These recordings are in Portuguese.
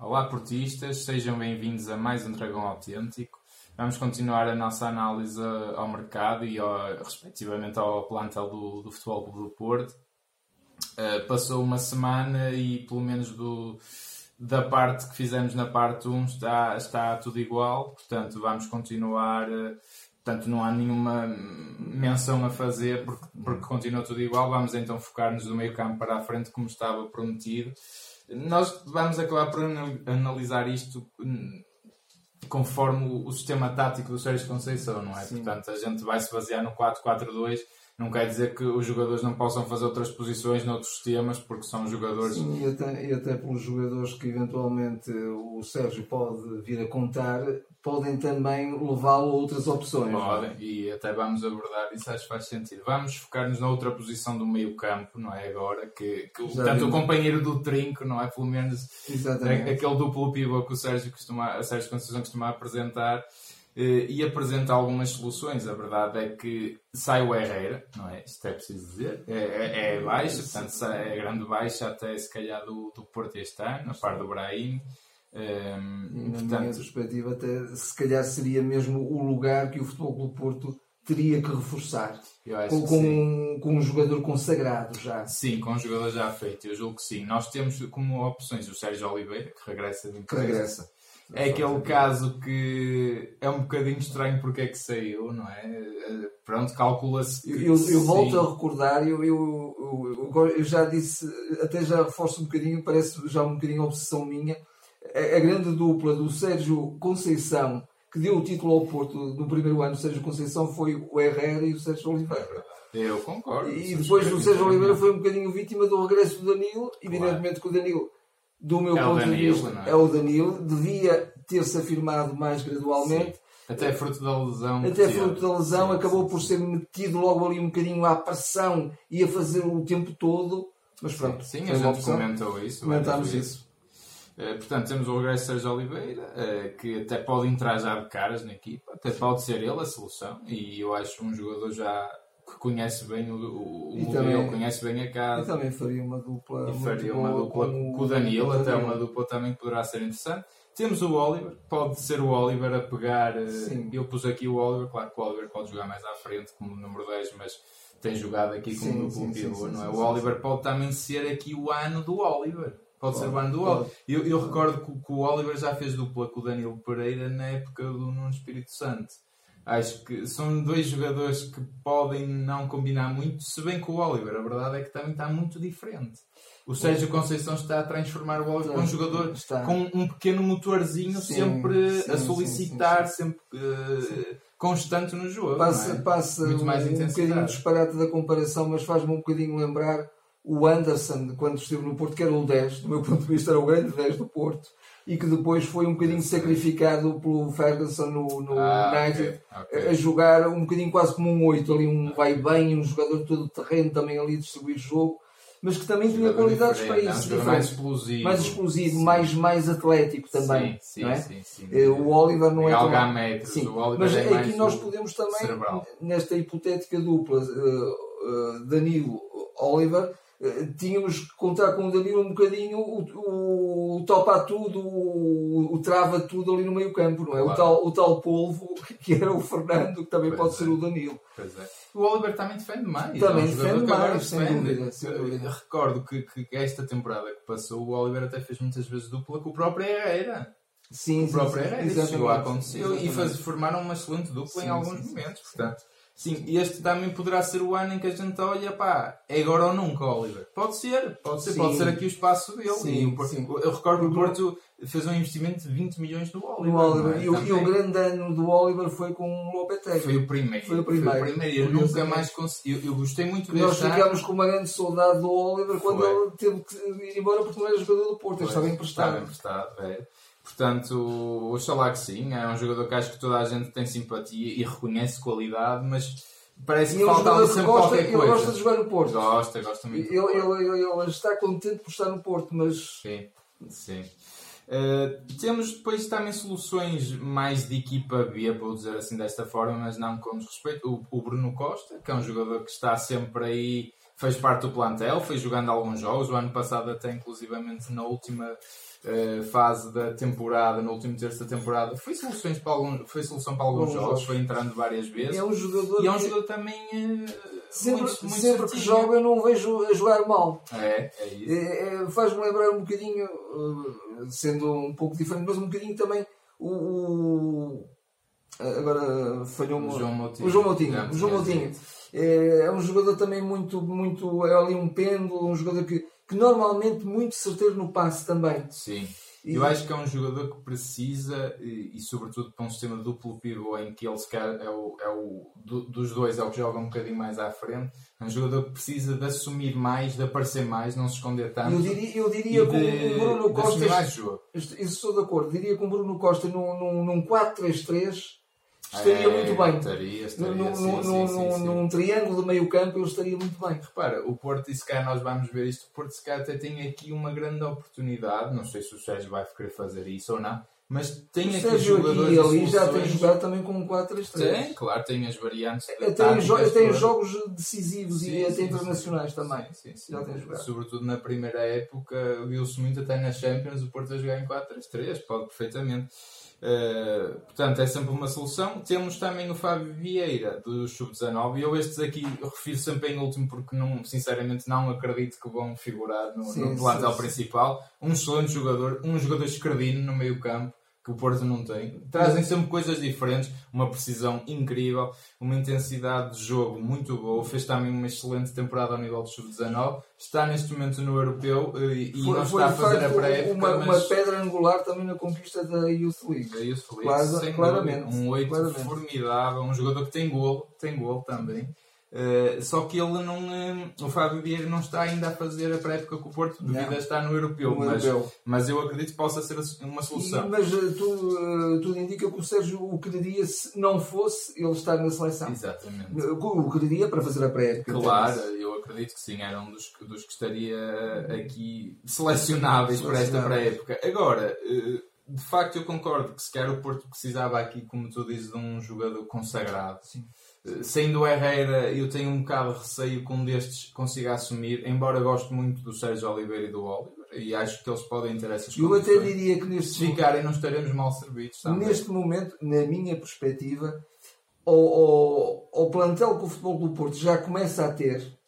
Olá, portistas, sejam bem-vindos a mais um Dragão Autêntico. Vamos continuar a nossa análise ao mercado e, ao, respectivamente, ao plantel do, do Futebol Clube do Porto. Uh, passou uma semana e, pelo menos, do, da parte que fizemos na parte 1 está, está tudo igual. Portanto, vamos continuar. Uh, portanto, não há nenhuma menção a fazer porque, porque continua tudo igual. Vamos então focar-nos do meio campo para a frente, como estava prometido. Nós vamos acabar por analisar isto conforme o, sistema tático do Sérgio Conceição, não é? Sim. Portanto, a gente vai se basear no 4-4-2. Não quer dizer que os jogadores não possam fazer outras posições noutros sistemas, porque são jogadores. Sim, e até, e até pelos jogadores que eventualmente o Sérgio pode vir a contar, podem também levá-lo a outras opções. Podem, e até vamos abordar isso, acho que faz sentido. Vamos focar-nos na outra posição do meio campo, não é? Agora, que, que tanto o companheiro do trinco, não é? Pelo menos Exatamente. aquele duplo pivô que o Sérgio, costuma, a Sérgio Conceição costuma apresentar. Eh, e apresenta algumas soluções. A verdade é que sai o Herrera, não é? Isto é preciso dizer. É, é, é baixa, portanto, é grande baixa até se calhar do, do Porto este ano, a par do Brahim. Um, na portanto, minha perspectiva, até se calhar seria mesmo o lugar que o Futebol do Porto teria que reforçar com, que com, com, um jogador consagrado já. Sim, com um jogador já feito, eu julgo que sim. Nós temos como opções o Sérgio Oliveira, que regressa de regressa. É aquele caso que é um bocadinho estranho porque é que saiu, não é? Pronto, calcula-se. Eu, eu, eu volto a recordar, eu, eu, eu, já disse, até já reforço um bocadinho, parece já um bocadinho obsessão minha a, grande dupla do Sérgio Conceição, que deu o título ao Porto no primeiro ano, o Sérgio Conceição foi o Herrera e o Sérgio Oliveira. Eu concordo. E depois o Sérgio Oliveira foi um bocadinho vítima do regresso do Danilo. Evidentemente que o Danilo, do meu é ponto Danilo, de vista, é? é? o Danilo. Devia ter-se afirmado mais gradualmente. Sim. Até fruto da lesão. Até fruto da lesão, sim, acabou sim, por ser metido logo ali um bocadinho à pressão e a fazer o tempo todo. Mas pronto. Sim, a gente comentou isso. Comentámos isso. Portanto, temos o regresso de Sérgio Oliveira, uh, que até pode entrar já de caras na equipa, até pode ser ele a solução, e eu acho um jogador já que conhece bem o, o, o modelo, conhece bem a casa. E também faria uma dupla. E faria uma dupla com, com o Danilo, até uma dupla também que poderá ser interessante. Temos o Oliver, pode ser o Oliver a pegar. Eh, Sim. Eu pus aqui o Oliver, claro que o Oliver pode jogar mais à frente como número 10, mas tem jogado aqui como duplo pivô, não é? o Oliver pode também ser aqui o ano do Oliver. Pode ser o ano do Oliver. Eu, eu recordo que, que, o Oliver já fez dupla com o Danilo Pereira na época do Nuno Espírito Santo. Acho que são dois jogadores que podem não combinar muito, se bem que o Oliver, a verdade é que também está muito diferente. O Sérgio Conceição está a transformar o Oliver com um jogador está. com um pequeno motorzinho sim, sempre sim, a solicitar, sim, sempre uh, constante no jogo. Passa, é? passa muito mais um, um bocadinho disparate da comparação, mas faz-me um bocadinho lembrar o Anderson, quando esteve no Porto, que era o 10, do meu ponto de vista, era o grande 10 do Porto, e que depois foi um bocadinho sacrificado pelo Ferguson no, no ah, United, okay, okay. a jogar um bocadinho quase como um 8, ali um vai bem, um jogador todo terreno também ali distribuir jogo, mas que também tinha qualidades para isso. Não, mais explosivo, mais, explosivo mais, mais atlético também. Sim, não é? sim, sim, eh, o Oliver não é. Tão... Metros, sim. mas é aqui nós podemos também, cerebral. nesta hipotética dupla, uh, uh, Danilo Oliver tínhamos que contar com o Danilo um bocadinho o, o, o topa tudo, o, o, trava tudo ali no meio campo, não é? Claro. O, tal, o tal polvo que era o Fernando, que também pois pode é. ser o Danilo. Pois é. O Oliver também defende mais. Também é um defende mais, sem dúvida, sem dúvida. Recordo que, que, esta temporada que passou, o Oliver até fez muitas vezes dupla com o próprio Herrera. Sim, o próprio sim, Herrera. Isso chegou a acontecer. E faz, formaram uma excelente dupla sim, em alguns sim, momentos, portanto Sim, este também poderá ser o ano em que a gente olha, pá, é agora ou nunca, Oliver. Pode ser, pode ser, sim. pode ser aqui o espaço dele. Sim, e sim. Eu recordo que o Porto fez um investimento de 20 milhões no Oliver. No Oliver. É? E, o, e, o, grande ano do Oliver foi com o Lopetegui. Foi o primeiro. Foi o primeiro. Foi o primeiro. Eu nunca mais consegui. Eu, eu gostei muito deste Nós ficámos com uma grande saudade do Oliver quando foi. ele teve que ir embora porque não era jogador do Porto. Ele estava emprestado. Estava emprestado, é. Portanto, oxalá que sim. É um jogador que acho que toda a gente tem simpatia e reconhece qualidade, mas Parece que falta sempre gosta, qualquer coisa. Ele gosta de jogar no Porto. Gosta, gosta muito. Ele, ele, ele, está contente por estar no Porto, mas. Sim, sim. Uh, temos depois também soluções mais de equipa B, vou dizer assim desta forma, mas não com respeito. O, o, Bruno Costa, que é um jogador que está sempre aí, fez parte do plantel, foi jogando alguns jogos. O ano passado, até inclusivamente na última uh, fase da temporada, no último terço da temporada, foi, soluções para algum, foi solução para alguns jogos, jogos, foi entrando várias vezes. É um jogador e é um jogador também. Uh, sempre, muito, muito sempre que joga eu não o vejo a jogar mal. É, é isso. É, é, Faz-me lembrar um bocadinho, uh, sendo um pouco diferente, mas um bocadinho também o. o agora falhou o João Moutinho. O João Moutinho. O João Moutinho. É, é, um jogador também muito, muito. É ali um pêndulo, um jogador que, que normalmente muito certeiro no passe também. Sim. Eu acho que é um jogador que precisa, e, e sobretudo para um sistema duplo pivô em que ele se quer, é o, é o do, dos dois é o que joga um bocadinho mais à frente, é um jogador que precisa de assumir mais, de aparecer mais, não se esconder tanto. Eu diria, eu diria com o Bruno Costa. Isso estou de acordo. Diria com o Bruno Costa num, num, num 4-3-3 estaria é, muito bem. Estaria, estaria, num, sim, num, sim, sim, sim, num triângulo de meio campo ele estaria muito bem. Repara, o Porto, e se calhar nós vamos ver isto, o Porto se calhar até tem aqui uma grande oportunidade, não sei se o Sérgio vai querer fazer isso ou não, mas tem o aqui Sérgio jogadores aqui ali já tem jogado também com um 4-3-3. Tem, claro, tem as variantes. Tem, jo tem jogos decisivos sim, e até internacionais também. Sim, sim, já tem jogado. Sobretudo na primeira época, viu-se muito até nas Champions o Porto a jogar em 4-3-3, pode perfeitamente. Uh, portanto, é sempre uma solução. Temos também o Fábio Vieira do Sub-19. Eu estes aqui refiro sempre em último porque não, sinceramente não acredito que vão figurar no, sim, no plantel principal. Um excelente jogador, um jogador escredino no meio campo que o Porto não tem. Trazem sempre coisas diferentes, uma precisão incrível, uma intensidade de jogo muito boa. Fez também uma excelente temporada ao nível do Sub-19. Está neste momento no Europeu eh, e foi, não está a fazer a pré-época. Uma, mas... uma pedra angular também na conquista da Youth League. Da Youth League, Claro, claramente. Um 8 formidável, um jogador que tem golo, tem golo também. Uh, só que ele não. Uh, o Fábio Vieira não está ainda a fazer a pré-época com o Porto devido a estar no europeu, no mas, europeu. mas eu acredito que possa ser uma solução. E, mas uh, tu, tudo indica que o Sérgio o quereria se não fosse ele estar na seleção. Exatamente. O quereria para fazer a pré-época. Claro, eu acredito que sim, era um dos, dos que estaria aqui selecionáveis para esta pré-época. Agora. De facto, eu concordo que se quer o Porto precisava aqui, como tu dizes, de um jogador consagrado. Sim sendo o Herrera, eu tenho um bocado de receio que um destes consiga assumir, embora goste muito do Sérgio Oliveira e do Oliver, e acho que eles podem ter essas Eu até diria que neste Se ficarem, não estaremos mal servidos. Também. Neste momento, na minha perspectiva, o, o, o plantel que o Futebol do Porto já começa a ter,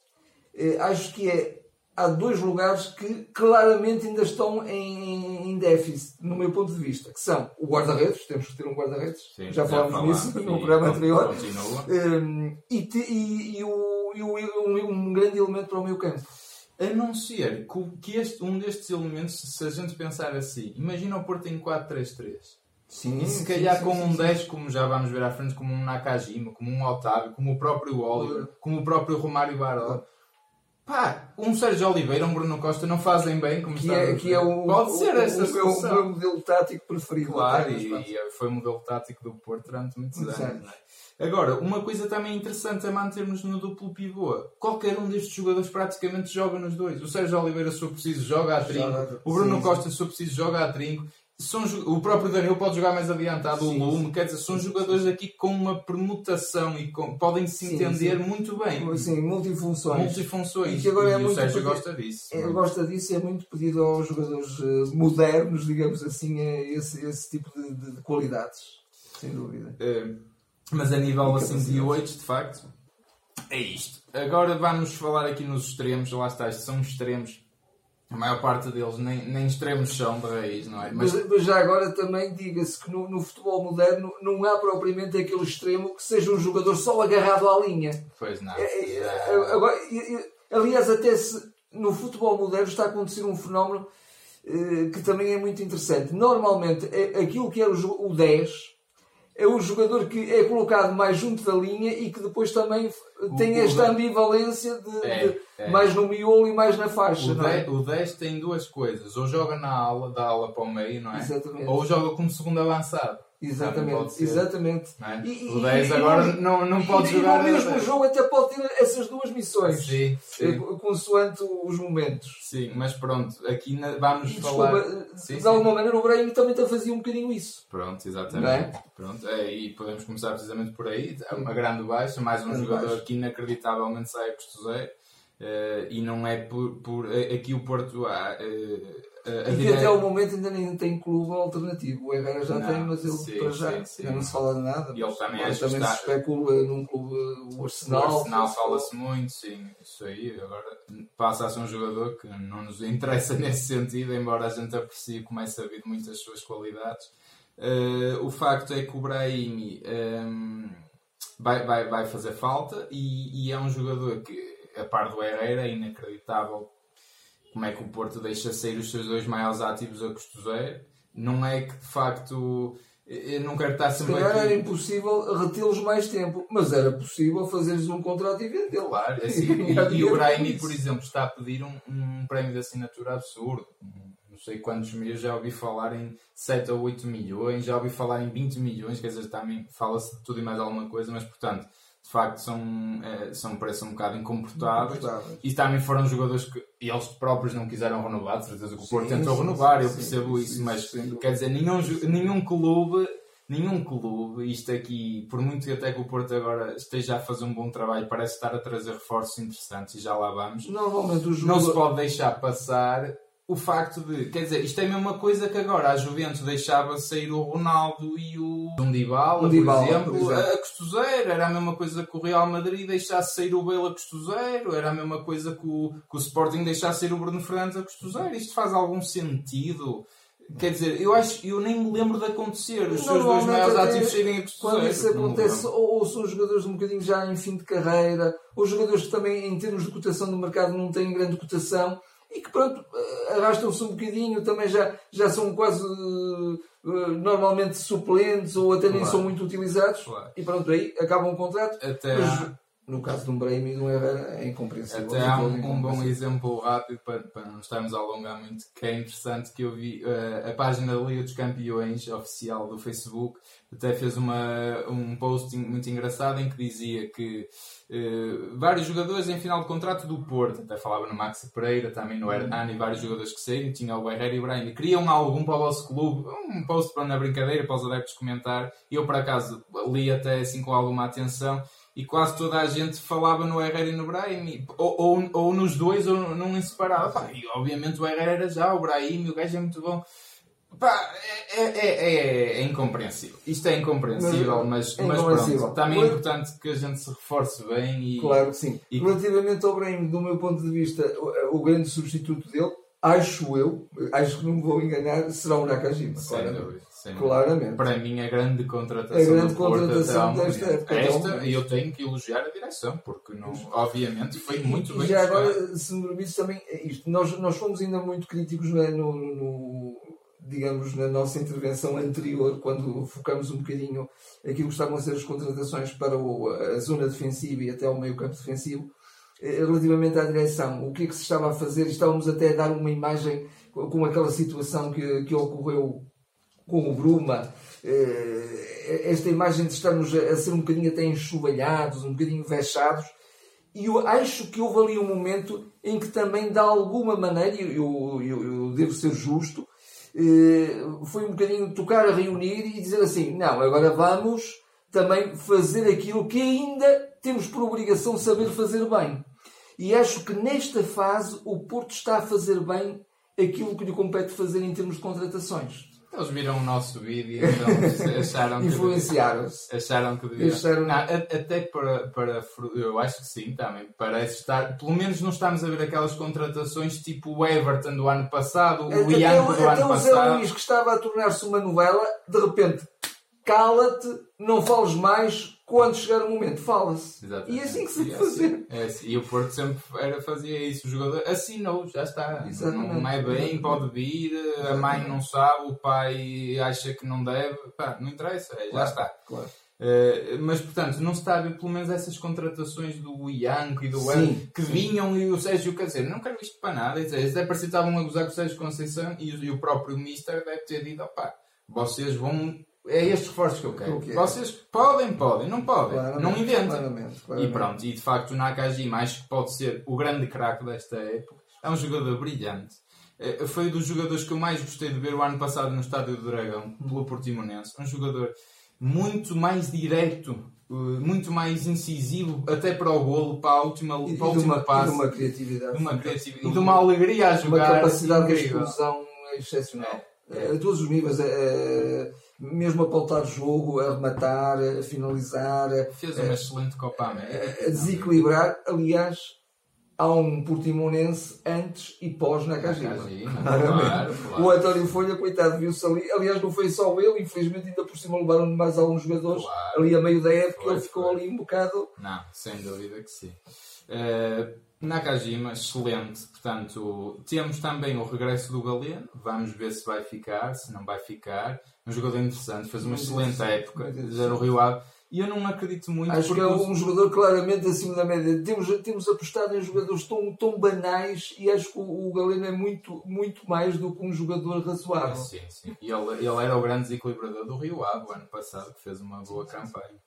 eh, acho que é há dois lugares que claramente ainda estão em, em déficit, no meu ponto de vista, que são o guarda-redes, temos que ter um guarda-redes, já falámos nisso no programa anterior, um, e, te, e, e, o, e um, um, grande elemento para o meu campo. A não ser que este, um destes elementos, se a gente pensar assim, imagina o Porto em 4-3-3. Sim, e se calhar sim, com sim, um 10, como já vamos ver à frente, como um Nakajima, como um Otávio, como o próprio Oliver, como o próprio Romário Baró, Pá, um Sérgio Oliveira, um Bruno Costa não fazem bem, como que é, que é o, Pode ser o, essa o, meu, o meu modelo tático preferido. Claro, e, e, foi o modelo tático do Porto durante muitos anos. É? Agora, uma coisa também interessante é mantermos no duplo pivô. Qualquer um destes jogadores praticamente joga nos dois. O Sérgio Oliveira, se for preciso, joga a trinco. O Bruno sim, Costa, se for preciso, joga a trinco são, o próprio Daniel pode jogar mais adiantado, sim, o Lume, quer dizer, são jogadores aqui com uma permutação e com, podem se entender sim, muito bem. Sim, multifunções. Multifunções. E, que agora é e muito o Sérgio pedido, gosta disso. É, gosta disso e é muito pedido aos jogadores uh, modernos, digamos assim, é esse, esse tipo de, de, de qualidades, sem dúvida. É, mas a nível assim de 8, de facto, é isto. Agora vamos falar aqui nos extremos, lá está, são extremos a maior parte deles nem, nem extremos são de raiz, não é? Mas, mas, já agora também diga-se que no, no, futebol moderno não há propriamente aquele extremo que seja um jogador só agarrado à linha. Pois não. É, é, é agora, aliás, até se no futebol moderno está a acontecer um fenómeno eh, que também é muito interessante. Normalmente, é, aquilo que era o, o 10 é o jogador que é colocado mais junto da linha e que depois também tem o, esta ambivalência de, é, de é. mais no miolo e mais na faixa. O 10, é? o 10 tem duas coisas, ou joga na ala, da ala para o meio, não é? Exatamente. Ou joga como segundo avançado. Exatamente, exatamente. É? E, o 10 agora e, não, não pode e, jogar. E o mesmo jogo até pode ter essas duas missões, sim, sim. Eh, consoante os momentos. Sim, mas pronto, aqui na, vamos falar. Desculpa, sim, de alguma maneira o Brahim também está a fazer um bocadinho isso. Pronto, exatamente. É? Pronto, é, e podemos começar precisamente por aí. É uma grande baixa, mais um grande jogador baixo. que inacreditavelmente sai a custo zero. Uh, e não é por, por aqui o Porto uh, Uh, e até o momento ainda nem tem clube alternativo. O Herrera já não, tem, mas ele sim, para já sim, sim. não se fala de nada. E ele também, acho também está... se especula num clube, o Arsenal. O Arsenal fala-se muito, sim. Isso aí agora passa a ser um jogador que não nos interessa nesse sentido, embora a gente aprecie como é sabido muitas suas qualidades. O facto é que o Brahimi um, ehm, vai, vai, vai fazer falta e, e é um jogador que, a par do Herrera, é inacreditável como é que o Porto deixa sair os seus dois maiores ativos a custo zero. Não é que de facto eu não quero estar sempre. Se calhar era impossível retê-los mais tempo, mas era possível fazer-lhes um contrato e vendê-lo. Claro, é assim, e, e, o Brahimi, por exemplo, está a pedir um, um prémio de assinatura absurdo. Não sei quantos milhões, já ouvi falar em 7 ou 8 milhões, já ouvi falar em 20 milhões, quer dizer, também fala-se de tudo e mais alguma coisa, mas portanto de facto são, é, são preços um bocado incomportáveis. E também foram jogadores que eles próprios não quiseram renovar, de certeza que o Porto tentou sim, renovar, sim, eu percebo sim, isso, mas quer dizer, nenhum, nenhum clube, nenhum clube, isto aqui, por muito que até que o Porto agora esteja a fazer um bom trabalho, parece estar a trazer reforços interessantes e já lá vamos. Normalmente o jogador... Não se pode deixar passar o facto de, quer dizer, isto é a mesma coisa que agora. A Juventus deixava sair o Ronaldo e o Dybala, um por, exemplo, por exemplo, a custo zero, era a mesma coisa que o Real Madrid deixasse sair o Bale a custo zero, era a mesma coisa que o, que o Sporting deixasse sair o Bruno Fernandes a custo zero. Isto faz algum sentido? Quer dizer, eu acho eu nem me lembro de acontecer os seus dois maiores ativos saírem a custo Quando isso acontece, ou, ou, são jogadores um bocadinho já em fim de carreira, ou jogadores que também, em termos de cotação no mercado, não têm grande cotação e que pronto, eh, arrastam-se um bocadinho, também já, já são quase uh, normalmente suplentes ou até nem claro. são muito utilizados claro. e pronto, aí acabam o contrato. Até mas, no caso de um Brahim e de um Herrera é incompreensível. Até há um, um bom exemplo rápido para, para não estarmos a alongar muito, que é interessante que eu vi uh, a página da Liga dos Campeões oficial do Facebook até fez uma, um post muito engraçado em que dizia que uh, vários jogadores em final de contrato do Porto, até falava no Max Pereira, também no Hernani, vários jogadores que saíram, tinha o Herrera e o Brahim, queriam algum para o vosso clube, um post para na brincadeira, para os adeptos comentar, eu por acaso li até assim com alguma atenção, e quase toda a gente falava no Herrera e no Brahim, ou, ou, ou nos dois, ou num em separado. e obviamente o Herrera era já, o Brahim, o gajo é muito bom. Pá, é, é, é, é, incompreensível. Isto é incompreensível, mas, é mas pronto. Também é importante que a gente se reforce bem. E, claro que sim. E... Relativamente ao Brahim, do meu ponto de vista, o, o, grande substituto dele, acho eu, acho que não me vou enganar, será o Nakajima. Sem dúvida. Sem Claramente. Para mim, a grande contratação. A grande contratação desta época. Esta, e eu tenho que elogiar a direção, porque não, obviamente foi muito bem. E já agora, se me permites também, é isto. Nós, nós fomos ainda muito críticos no, no, digamos, na nossa intervenção anterior, quando focamos um bocadinho aquilo que estavam a ser as contratações para o, a zona defensiva e até o meio campo defensivo. Eh, relativamente à direção, o que é que se estava a fazer? Estávamos até a dar uma imagem com aquela situação que, que ocorreu com o Bruma, eh, esta imagem de estarmos a ser um bocadinho até enxovalhados, um bocadinho vexados, e eu acho que houve ali um momento em que também, de alguma maneira, eu, eu, eu devo ser justo, eh, foi um bocadinho tocar a reunir e dizer assim: não, agora vamos também fazer aquilo que ainda temos por obrigação saber fazer bem. E acho que nesta fase o Porto está a fazer bem aquilo que lhe compete fazer em termos de contratações. Eles viram o nosso vídeo então acharam que. Influenciaram-se. Acharam que deviam. Acharam... Não, até para, para. Eu acho que sim, também. Parece estar. Pelo menos não estamos a ver aquelas contratações tipo o Everton do ano passado, o Ian do ano passado. Até o Zé Luís que estava a tornar-se uma novela, de repente, cala-te, não fales mais, quando chegar o momento, fala-se. E é assim que se deve fazer. É assim. E o Porto sempre era, fazia isso. O jogador assinou, já está. Exatamente. Não é bem, pode vir, a mãe não sabe, o pai acha que não deve. Pá, não interessa, é, já claro, está. Claro. Uh, mas portanto, não se está a ver pelo menos essas contratações do Ianco e do El que sim. vinham e o Sérgio quer dizer, não quero isto para nada. Eles até parecia que estavam a gozar com o Sérgio Conceição e, e o próprio Mister deve ter dito: opá, vocês vão é estes reforços que eu quero. Que Vocês podem, podem, não podem. Claramente, não inventem. Claramente, claramente. E pronto, e de facto o Nakajima acho que pode ser o grande craque desta época. É um jogador brilhante. É, foi dos jogadores que eu mais gostei de ver o ano passado no Estádio do Dragão, pelo Portimonense. Um jogador muito mais direto, eh, muito mais incisivo, até para o golo, para a última, e, para a última uma, passe. E de uma criatividade. De uma criatividade. E de uma alegria a jogar. Uma capacidade de explosão excepcional. É. A todos os níveis. É, mesmo a pautar o jogo, a rematar, a finalizar. Fez uma excelente Copa América. A desequilibrar. Aliás, há um portimonense antes e pós na Nakajima. Claro, claro. O António Folha, coitado, viu-se ali. Aliás, não foi só ele, infelizmente, ainda por cima levaram mais alguns jogadores claro. ali a meio da época. Foi, ele ficou foi. ali um bocado. Não, sem dúvida que sim. Uh, Nakajima, excelente. Portanto, temos também o regresso do Galeno. Vamos ver se vai ficar, se não vai ficar. Um jogador interessante, fez uma muito excelente época. Já o Rio Ave e eu não acredito muito. Acho que é um jogador claramente acima da média. Temos, temos apostado em jogadores tão, tão banais e acho que o, o Galeno é muito, muito mais do que um jogador razoável. Sim, sim. E ele, ele era o grande desequilibrador do Rio Ave o ano passado, que fez uma boa campanha.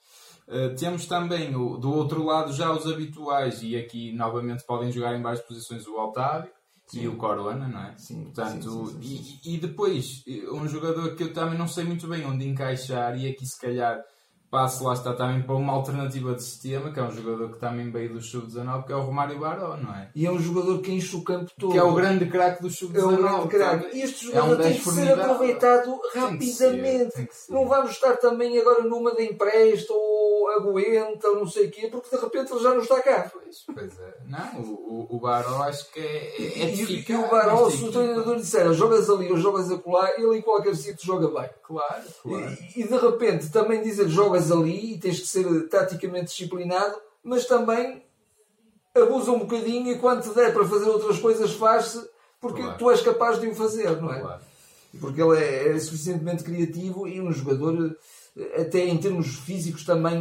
Uh, temos também o, do outro lado já os habituais, e aqui novamente podem jogar em várias posições o Otávio sim. e o Corona, não é? Sim, Portanto, sim, sim, e, e, depois um jogador que eu também não sei muito bem onde encaixar, e aqui se calhar passo lá está também para uma alternativa de sistema, que é um jogador que também veio do Sub-19, que é o Romário Baró, não é? E é um jogador que enche o campo todo. Que é o grande craque do Sub-19. É o grande craque. E este jogador é um tem que ser aproveitado rapidamente. Ser, não vamos estar também agora numa de empréstimo ou aguenta ou não sei o quê, porque de repente ele já não está cá. Pois, pois é. Não, o, o, Baró acho que é, é, é e, e o Baró, se o treinador disser jogas ali ou jogas acolá, ele em qualquer sítio joga bem. Claro, claro. E, e de repente também dizer jogas ali e tens que ser taticamente disciplinado, mas também abusa um bocadinho e quando te der para fazer outras coisas faz-se porque claro. tu és capaz de o fazer, não é? Claro. Porque ele é, é, suficientemente criativo e um jogador até em termos físicos também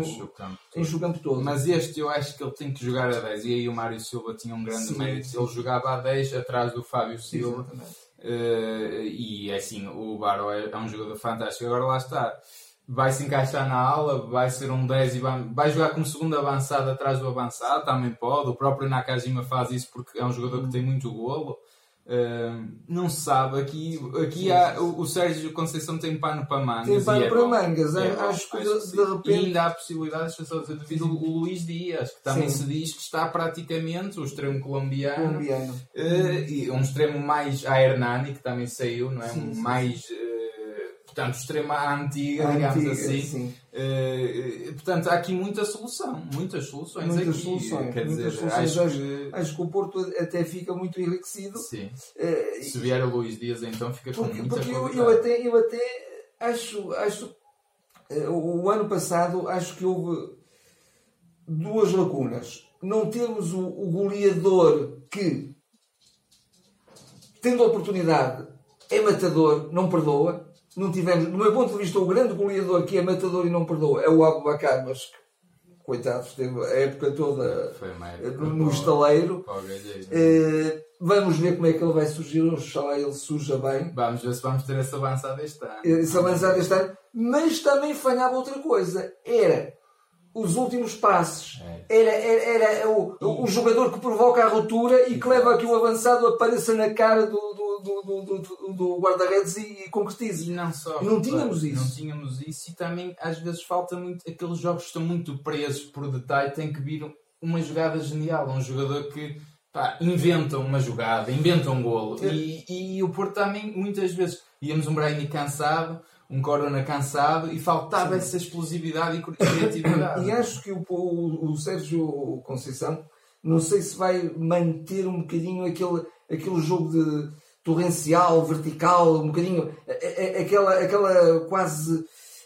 enche, o campo, enche o campo todo. Mas este eu acho que ele tem que jogar a 10 e aí o Mário Silva tinha um grande sim, mérito. Sim. Ele jogava a 10 atrás do Fábio Silva. Uh, e é assim, o Baro é, é um jogador fantástico. Agora lá está vai se encaixar na ala, vai ser um 10 e vai, vai jogar como segundo avançado atrás do avançado, também pode. O próprio Nakajima faz isso porque é um jogador que tem muito golo. Uh, não se sabe, aqui, aqui há, o, o, Sérgio Conceição tem pano para mangas. Tem pano é para bom. mangas, é, acho que de, de, repente. E ainda há possibilidades, só dizer, devido o, o Luís Dias, que também sim. se diz que está praticamente o extremo colombiano, colombiano. Uh, e um extremo mais a Hernani, que também saiu, não é? Sim, um mais. Uh, portanto, extrema antiga, antiga digamos assim. Uh, portanto, há aqui muita solução, muitas soluções muitas aqui. Soluções, quer muitas dizer, soluções. Acho, que... acho que o Porto até fica muito enriquecido. Sim. Uh, Se vier o Luís Dias, então fica com porque, muita Porque eu, eu, até, eu até acho, acho uh, o ano passado acho que houve duas lacunas. Não temos o, o goleador que, tendo a oportunidade, é matador, não perdoa não tivemos, do meu ponto de vista, o grande goleador que é matador e não perdoa é o Abubacar, mas coitado, esteve a época toda época no, estaleiro. Uh, vamos ver como é que ele vai surgir, oxalá ele surja bem. Vamos ver se vamos ter esse avançado este ano. Esse avançado este ano, mas também falhava outra coisa, era os últimos passos. É. Era, era, era o, o, jogador que provoca a ruptura e que leva que o avançado apareça na cara do, do, do, do, do guarda-redes e, e concretize. E não só. Não tínhamos isso. Não tínhamos isso e também às vezes falta muito. Aqueles jogos que estão muito presos por detalhe, tem que vir uma jogada genial. Um jogador que pá, inventa uma jogada, inventa um golo. É. E, e o Porto também, muitas vezes, íamos um Brahimi cansado um Corona cansado e faltava Sim. essa explosividade e criatividade. e acho que o, o, o, Sérgio Conceição, não sei se vai manter um bocadinho aquele, aquele jogo de torrencial, vertical, um bocadinho aquela, aquela quase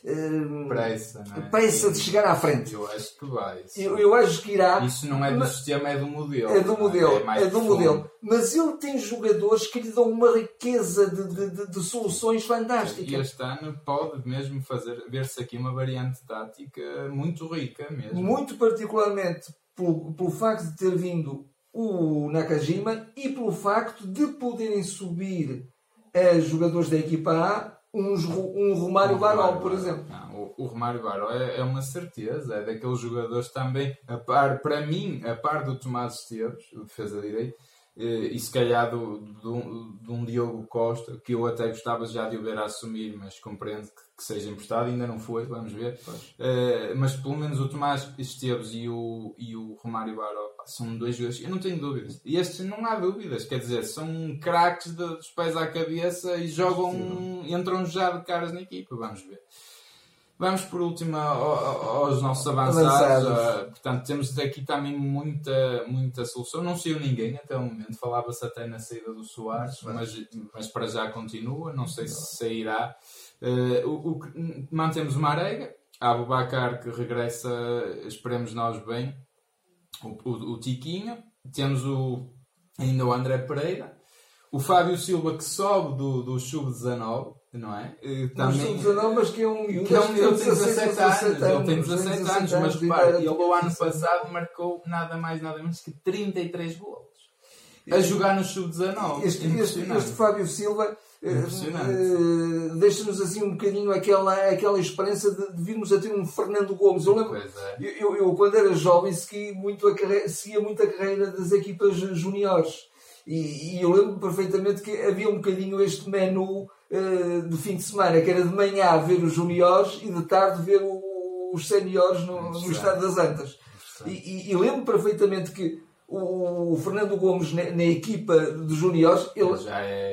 Hum, pressa, é? pressa de chegar à frente. Eu acho que vai. Eu, eu, acho que irá. Isso não é do mas, sistema, é do modelo. É do é? modelo, é, é do modelo. Mas ele tem jogadores que lhe dão uma riqueza de, de, de, de soluções fantásticas. E este ano pode mesmo fazer ver-se aqui uma variante tática muito rica mesmo. Muito particularmente pelo, pelo facto de ter vindo o Nakajima e pelo facto de poderem subir a jogadores da equipa A um, um Romário Baró, por exemplo. Não, o, o, Romário Baró é, é, uma certeza, é daqueles jogadores também, a par, para mim, a par do Tomás Esteves, o defesa direito, eh, e se calhar do, do, de um Diogo Costa, que eu até gostava já de o ver a assumir, mas compreendo que, que seja emprestado, ainda não foi, vamos ver. Uh, mas pelo menos o Tomás Esteves e o, e o Romário Baró são dois jogadores, eu não tenho dúvidas. E estes não há dúvidas, quer dizer, são craques dos pés à cabeça e jogam, Sim. entram já de caras na equipa, vamos ver. Vamos por último aos nossos avançados. avançados. Uh, portanto, temos aqui também muita, muita solução. Não saiu ninguém até o momento. Falava-se até na saída do Soares, mas, mas para já continua. Não sei se sairá. Uh, o, o, mantemos o Marega. Que regressa, esperemos nós bem. O, o, o Tiquinho. Temos o, ainda o André Pereira. O Fábio Silva que sobe do, do Sub-19 não é? Uh, também, não, mas que é um miúdo. É um miúdo tem 17 anos, ele tem 17 anos, mas repare, ele o ano passado marcou nada mais, nada menos que 33 golos. A jogar no sub-19. Este, este, este, Fábio Silva uh, deixa-nos assim um bocadinho aquela, aquela esperança de, de, virmos a ter um Fernando Gomes. Eu lembro, é. eu, eu, eu, quando era jovem segui muito a carreira, seguia muito a carreira das equipas juniores. E, e eu lembro perfeitamente que havia um bocadinho este menu uh, do fim de semana, que era de manhã ver os juniores e de tarde ver o, os seniores no, no Estado das Antas. E, e, e lembro perfeitamente que o Fernando Gomes na, na equipa de juniores ele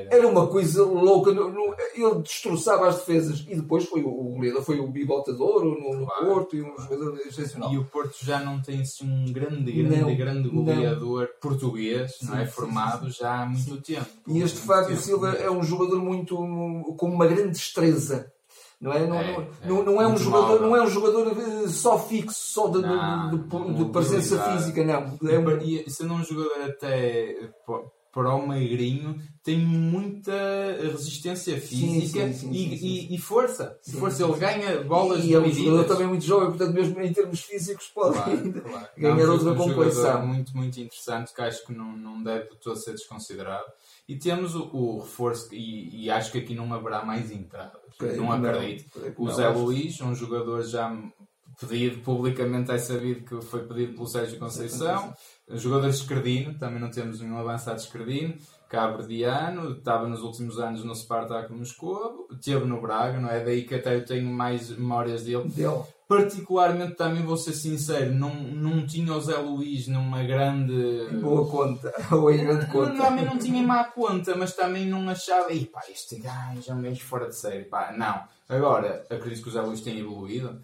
era. uma coisa louca. Ele destroçava as defesas e depois foi o líder foi o Bigota de Ouro no, no claro. Porto e um jogador excepcional. E o Porto já não tem assim, um grande grande não, grande goleador não. português sim, não é formado sim, sim. já há muito tempo. E este Fábio Silva é um jogador muito com uma grande destreza não é? Não, é, não, é, não, é um jogador, não é um jogador só fixo, só de, não, de, de, de presença física, não. É um... E sendo um jogador até para o magrinho tem muita resistência física sim, sim, sim, e, e, e, força. força. Ele ganha bolas E é um jogador também muito jovem, portanto, mesmo em termos físicos, pode claro, claro. ganhar outra um compensação. muito, muito interessante que acho que não, não deve de todo ser desconsiderado. E temos o, o reforço, e, e, acho que aqui não haverá mais entradas. não acredito. Não, o Zé Luís, um jogador já pedido publicamente, é sabido que foi pedido pelo Sérgio Conceição. Jogador esquerdino, também não temos nenhum avançado esquerdino. Cabo-Verdiano, estava nos últimos anos no Spartak Moscou, esteve no Braga, não é? Daí que até eu tenho mais memórias dele. dele. Particularmente, também vou ser sincero, não, não tinha o Zé Luís numa grande. Boa conta, ou em grande conta. Também não tinha má conta, mas também não achava, e pá, este gajo é um gajo fora de série, pá, não. Agora, acredito que o Zé Luís tenha evoluído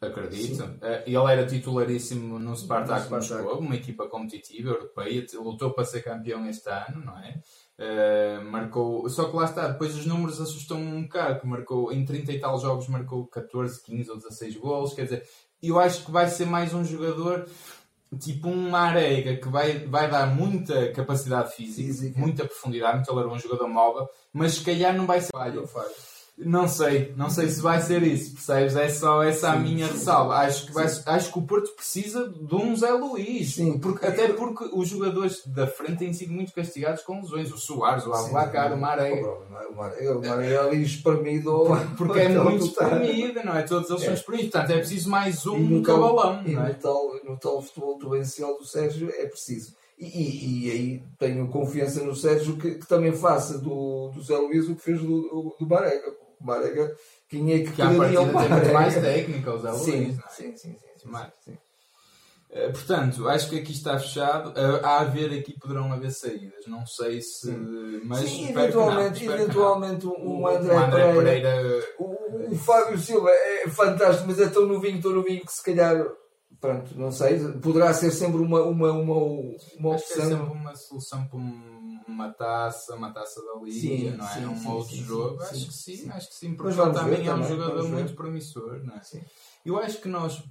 Acredito. Eh, ele era titularíssimo no Spartak Moscou, uma equipa competitiva europeia, lutou para ser campeão este ano, não é? Uh, marcou, só que lá está, depois os números assustam-me um bocado, que marcou em 30 e tal jogos marcou 14, 15 ou 16 gols, quer dizer, eu acho que vai ser mais um jogador tipo uma arega que vai, vai dar muita capacidade física, física. muita profundidade, muito era um jogador móvel, mas se calhar não vai ser falho. Não sei, não sei se vai ser isso, percebes? É só essa a minha ressalva. Acho que, vai, acho que o Porto precisa de um Zé Luís. Sim, porque, até porque os jogadores da frente têm sido muito castigados com lesões. O Soares, o Abacar, o Maré. O Maré, o é ali espremido. Porque é muito espremido, não é? Todos eles é. são espremidos. Portanto, é preciso mais um cabalão. E não é? no, tal, no tal futebol torrencial do Sérgio é preciso. E, e, aí tenho confiança no Sérgio que, que, também faça do, do Zé Luís o que fez do, do, do Marega o quem é que, que a partida tem muito mais técnica, os alunos. Sim, é? sim, sim, sim, mais. sim. Uh, portanto, acho que aqui está fechado. Uh, a haver aqui poderão haver saídas. Não sei se. Sim. Mas Sim, eventualmente, não, eventualmente um, André, o André Pereira. Pereira o, o, Fábio Silva é fantástico, mas é tão novinho, tão novinho que se calhar. Pronto, não sei. Poderá ser sempre uma, uma, uma, uma acho opção. É sempre uma solução para um uma taça, uma taça da Liga, sim, não é? Sim, um sim, outro jogo. acho que sim, acho que sim, porque ele também é um também, jogador muito promissor, não é? Sim. Eu acho que nós,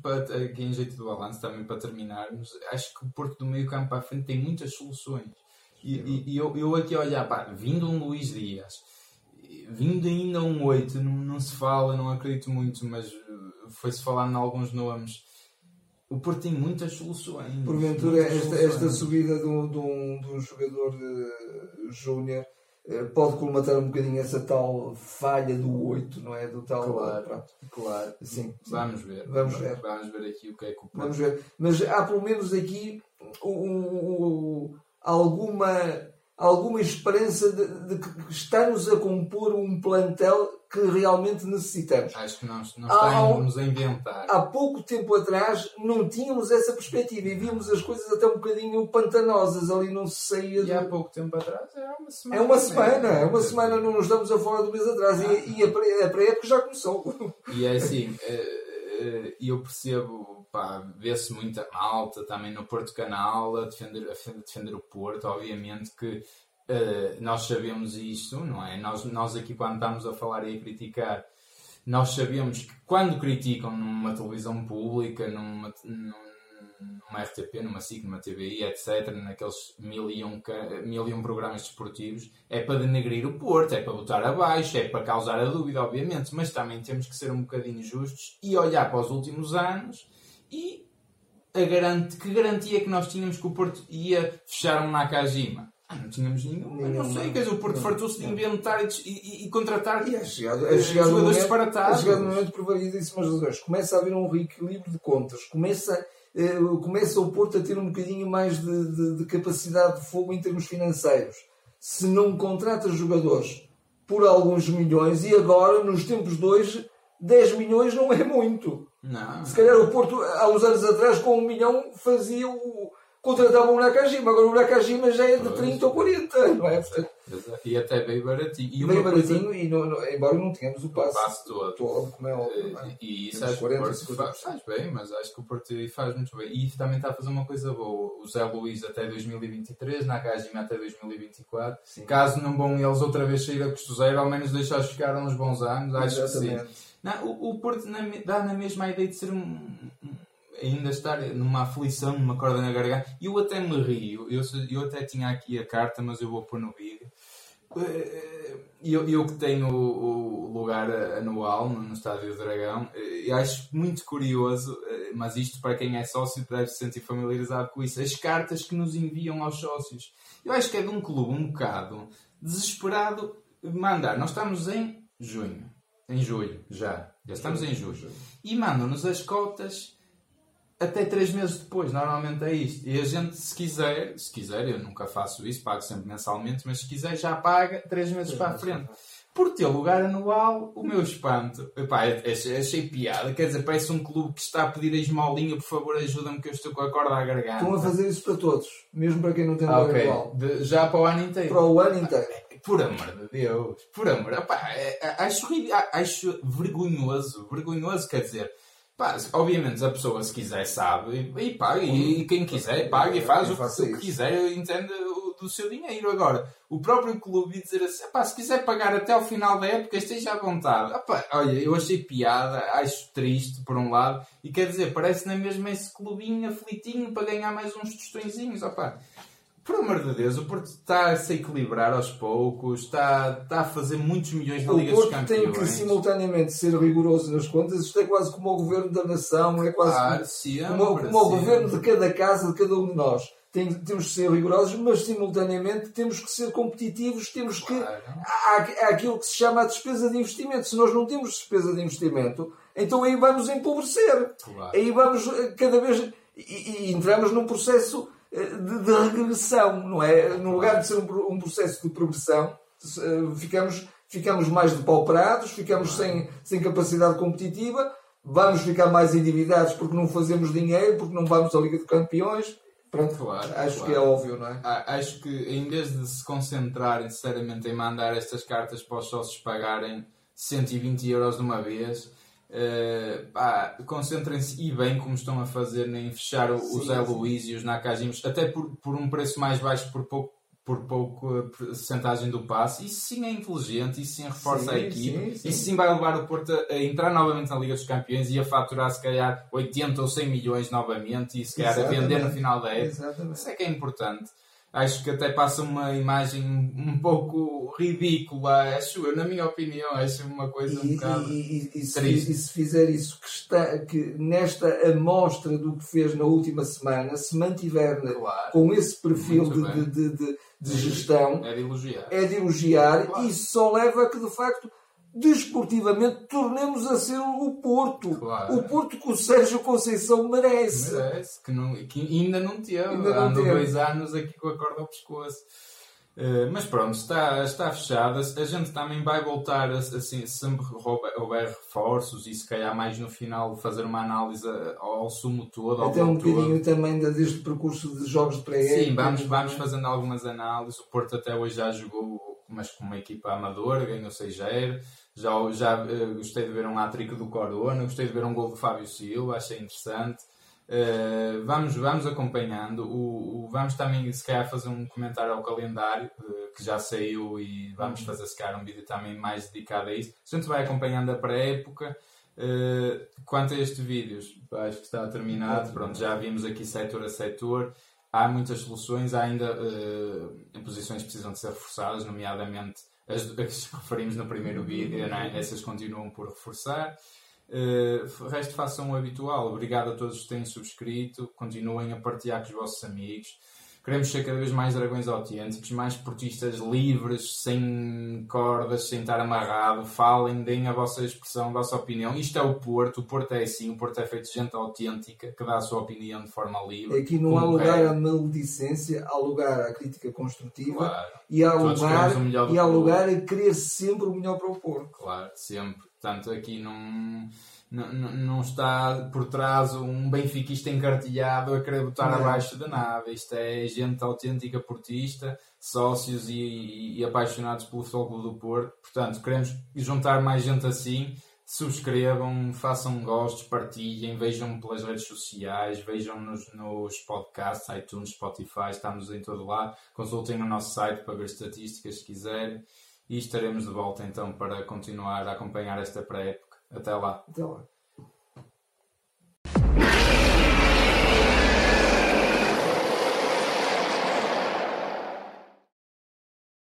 aqui em jeito do balanço, também para terminarmos, acho que o Porto do meio campo para a frente tem muitas soluções. E, e, e eu, eu aqui a olhar, pá, vindo um Luís Dias, vindo ainda um 8, não, não se fala, não acredito muito, mas foi-se falando em alguns nomes o Porto tem muitas soluções. Porventura, muitas esta, soluções. esta subida de um, de um, de um jogador uh, júnior uh, pode colmatar um bocadinho essa tal falha do 8, não é? Do tal. Claro, claro. Sim, Vamos ver. Vamos ver. Vamos ver aqui o que é que o Porto. Vamos ver. Mas há pelo menos aqui um, alguma, alguma esperança de, de que estamos a compor um plantel que realmente necessitamos. Acho que nós não estamos a inventar. Há pouco tempo atrás não tínhamos essa perspectiva e víamos as coisas até um bocadinho pantanosas ali, não se saía. E há pouco tempo atrás é uma semana. É uma semana, é uma semana, não nos damos a fora do mês atrás ah, e, e a pré-época já começou. E é assim, eh, eh, eu percebo, pá, vê-se muita malta também no Porto Canal a defender, a defender o Porto, obviamente que Uh, nós sabemos isto, não é? Nós, nós aqui, quando estamos a falar e a criticar, nós sabemos que quando criticam numa televisão pública, numa RTP, numa SIC, numa TVI, etc., naqueles mil e, um, mil e um programas desportivos, é para denegrir o Porto, é para botar abaixo, é para causar a dúvida, obviamente, mas também temos que ser um bocadinho justos e olhar para os últimos anos e a garante, que garantia que nós tínhamos que o Porto ia fechar um Nakajima? Ah, não tínhamos nenhum. nenhum não sei, quer dizer, o Porto fartou-se de inventar e, e, e, contratar e é chegado, é chegado jogadores disparatados. É chegado no momento por variedíssimas razões. Começa a haver um reequilíbrio de contas. Começa, começa o Porto a ter um bocadinho mais de, de, de, capacidade de fogo em termos financeiros. Se não contrata jogadores por alguns milhões, e agora, nos tempos de hoje, 10 milhões não é muito. Não. Se calhar o Porto, há uns anos atrás, com um milhão, fazia o contratavam o Nakajima, agora o Nakajima já é de 30 ou 40, não é? E até bem baratinho. E bem baratinho, coisa... e no, no, embora não tenhamos o passo, o passo todo. todo. como é óbvio. É? E isso acho 40, que o Porto faz, faz, bem, mas acho que o Porto faz muito bem. E também está a fazer uma coisa boa. O Zé Luís até 2023, Nakajima até 2024. Sim. Caso não vão eles outra vez sair a custo zero, ao menos deixar-os ficar uns bons anos. Acho Exatamente. que sim. Não, o, o Porto na, dá na mesma ideia de ser um ainda estar numa aflição, numa corda na garganta. E eu até me rio, eu, eu até tinha aqui a carta, mas eu vou pôr no vídeo. Eh, eu, eu que tenho o, lugar anual no, Estádio do Dragão, eu eh, acho muito curioso, eh, mas isto para quem é sócio deve se sentir familiarizado com isso, as cartas que nos enviam aos sócios. Eu acho que é de um clube um bocado desesperado mandar. Nós estamos em junho, em julho já, já estamos em julho, e mandam-nos as cotas até três meses depois, normalmente é isto. E a gente, se quiser, se quiser, eu nunca faço isso, pago sempre mensalmente, mas se quiser já paga três meses para a frente. Por ter lugar anual, o meu espanto, epá, achei, achei piada, quer dizer, parece um clube que está a pedir a esmolinha, por favor ajuda-me que eu estou com a corda à garganta. Estão a fazer isso para todos, mesmo para quem não tem lugar okay. anual. De, já para o ano inteiro. Para o ano inteiro. Por amor de Deus, por amor, epá, é, é, acho, acho vergonhoso, vergonhoso, quer dizer, Pá, obviamente a pessoa se quiser sabe e, e paga, e, quem quiser paga e faz o, que, quiser, entende do seu dinheiro. Agora, o próprio clube dizer assim, se quiser pagar até ao final da época, esteja à vontade. Epá, olha, eu achei piada, acho triste por um lado, e quer dizer, parece na mesma esse clubinho aflitinho para ganhar mais uns tostõezinhos. Opá, por amor de Deus, o Porto está a se equilibrar aos poucos, está, está a fazer muitos milhões de Liga dos Campeões. O Porto tem que simultaneamente ser rigoroso nas contas. Isto é quase como o governo da nação, é quase ah, como, sempre, como, como o governo de cada casa, de cada um de nós. Tem, temos que ser rigorosos, mas simultaneamente temos que ser competitivos. Temos que. Claro. Há, há aquilo que se chama a despesa de investimento. Se nós não temos despesa de investimento, então aí vamos empobrecer. Claro. Aí vamos eh, cada vez. E, e entramos num processo de, de, regressão, não é? No lugar de ser um, um processo de progressão, eh, ficamos, ficamos mais depauperados, ficamos sem, sem capacidade competitiva, vamos ficar mais endividados porque não fazemos dinheiro, porque não vamos à Liga de Campeões. Pronto, claro, acho claro. que é óbvio, não é? Acho que em vez de se concentrarem sinceramente em mandar estas cartas para os sócios pagarem 120 euros de uma vez, Uh, concentrem-se e bem como estão a fazer em fechar sim, os Luís e os Nakajimos, até por, por um preço mais baixo, por pouco por pouco porcentagem do passe. Isso sim é inteligente, isso sim reforça sim, a equipe, sim, sim. isso sim vai levar o Porto a entrar novamente na Liga dos Campeões e a faturar se calhar 80 ou 100 milhões novamente e se calhar Exatamente. a vender no final da época. Exatamente. Isso é que é importante acho que até passa uma imagem um pouco ridícula, acho eu, na minha opinião, acho uma coisa e, um bocado e, e, e, se, e se fizer isso que, está, que nesta amostra do que fez na última semana, se mantiver claro. com esse perfil de, de, de, de, gestão, é de elogiar, é de elogiar claro. e só leva a que de facto desportivamente, tornemos a ser o Porto. Claro. O Porto que o Sérgio Conceição merece. Merece, que, não, que ainda não teve. Ainda não Andou teve. dois anos aqui com a corda ao pescoço. Uh, mas pronto, está, está fechada. A gente também vai voltar, assim, sempre houver reforços e se calhar mais no final fazer uma análise ao sumo todo. Até um bocadinho também deste percurso de jogos de pré Sim, vamos, vamos fazendo algumas análises. O Porto até hoje já jogou, mas com uma equipa amadora, ganhou 6-0. Já, já uh, gostei de ver um hat-trick do Corona, gostei de ver um gol do Fábio Silva, achei interessante. Uh, vamos, vamos acompanhando. O, o, vamos também, se calhar, fazer um comentário ao calendário uh, que já saiu e vamos fazer, se calhar, um vídeo também mais dedicado a isso. A gente vai acompanhando a pré-época. Uh, quanto a este vídeo, acho que está terminado. Pronto, já vimos aqui setor a setor. Há muitas soluções, há ainda posições que precisam de ser reforçadas, nomeadamente as, as que referimos no primeiro vídeo, é? essas continuam por reforçar. Uh, resto façam o habitual. Obrigado a todos que têm subscrito. Continuem a partilhar com os vossos amigos. Queremos ser cada vez mais dragões autênticos, mais portistas livres, sem cordas, sem estar amarrado. Falem, deem a vossa expressão, a vossa opinião. Isto é o Porto. O Porto é assim. O Porto é feito de gente autêntica que dá a sua opinião de forma livre. Aqui não há lugar à maledicência, há lugar à crítica construtiva claro. e há lugar, e há lugar a querer sempre o melhor para o Porto. Claro, sempre. Portanto, aqui não, não, não está por trás um benfiquista encartilhado a querer botar não. abaixo de nada. Isto é gente autêntica portista, sócios e, e apaixonados pelo Futebol do Porto. Portanto, queremos juntar mais gente assim. Subscrevam, façam gostos, partilhem, vejam pelas redes sociais, vejam nos, nos podcasts, iTunes, Spotify, estamos em todo lado. Consultem o nosso site para ver estatísticas se quiserem e estaremos de volta então para continuar a acompanhar esta pré-época. Até lá. Até lá.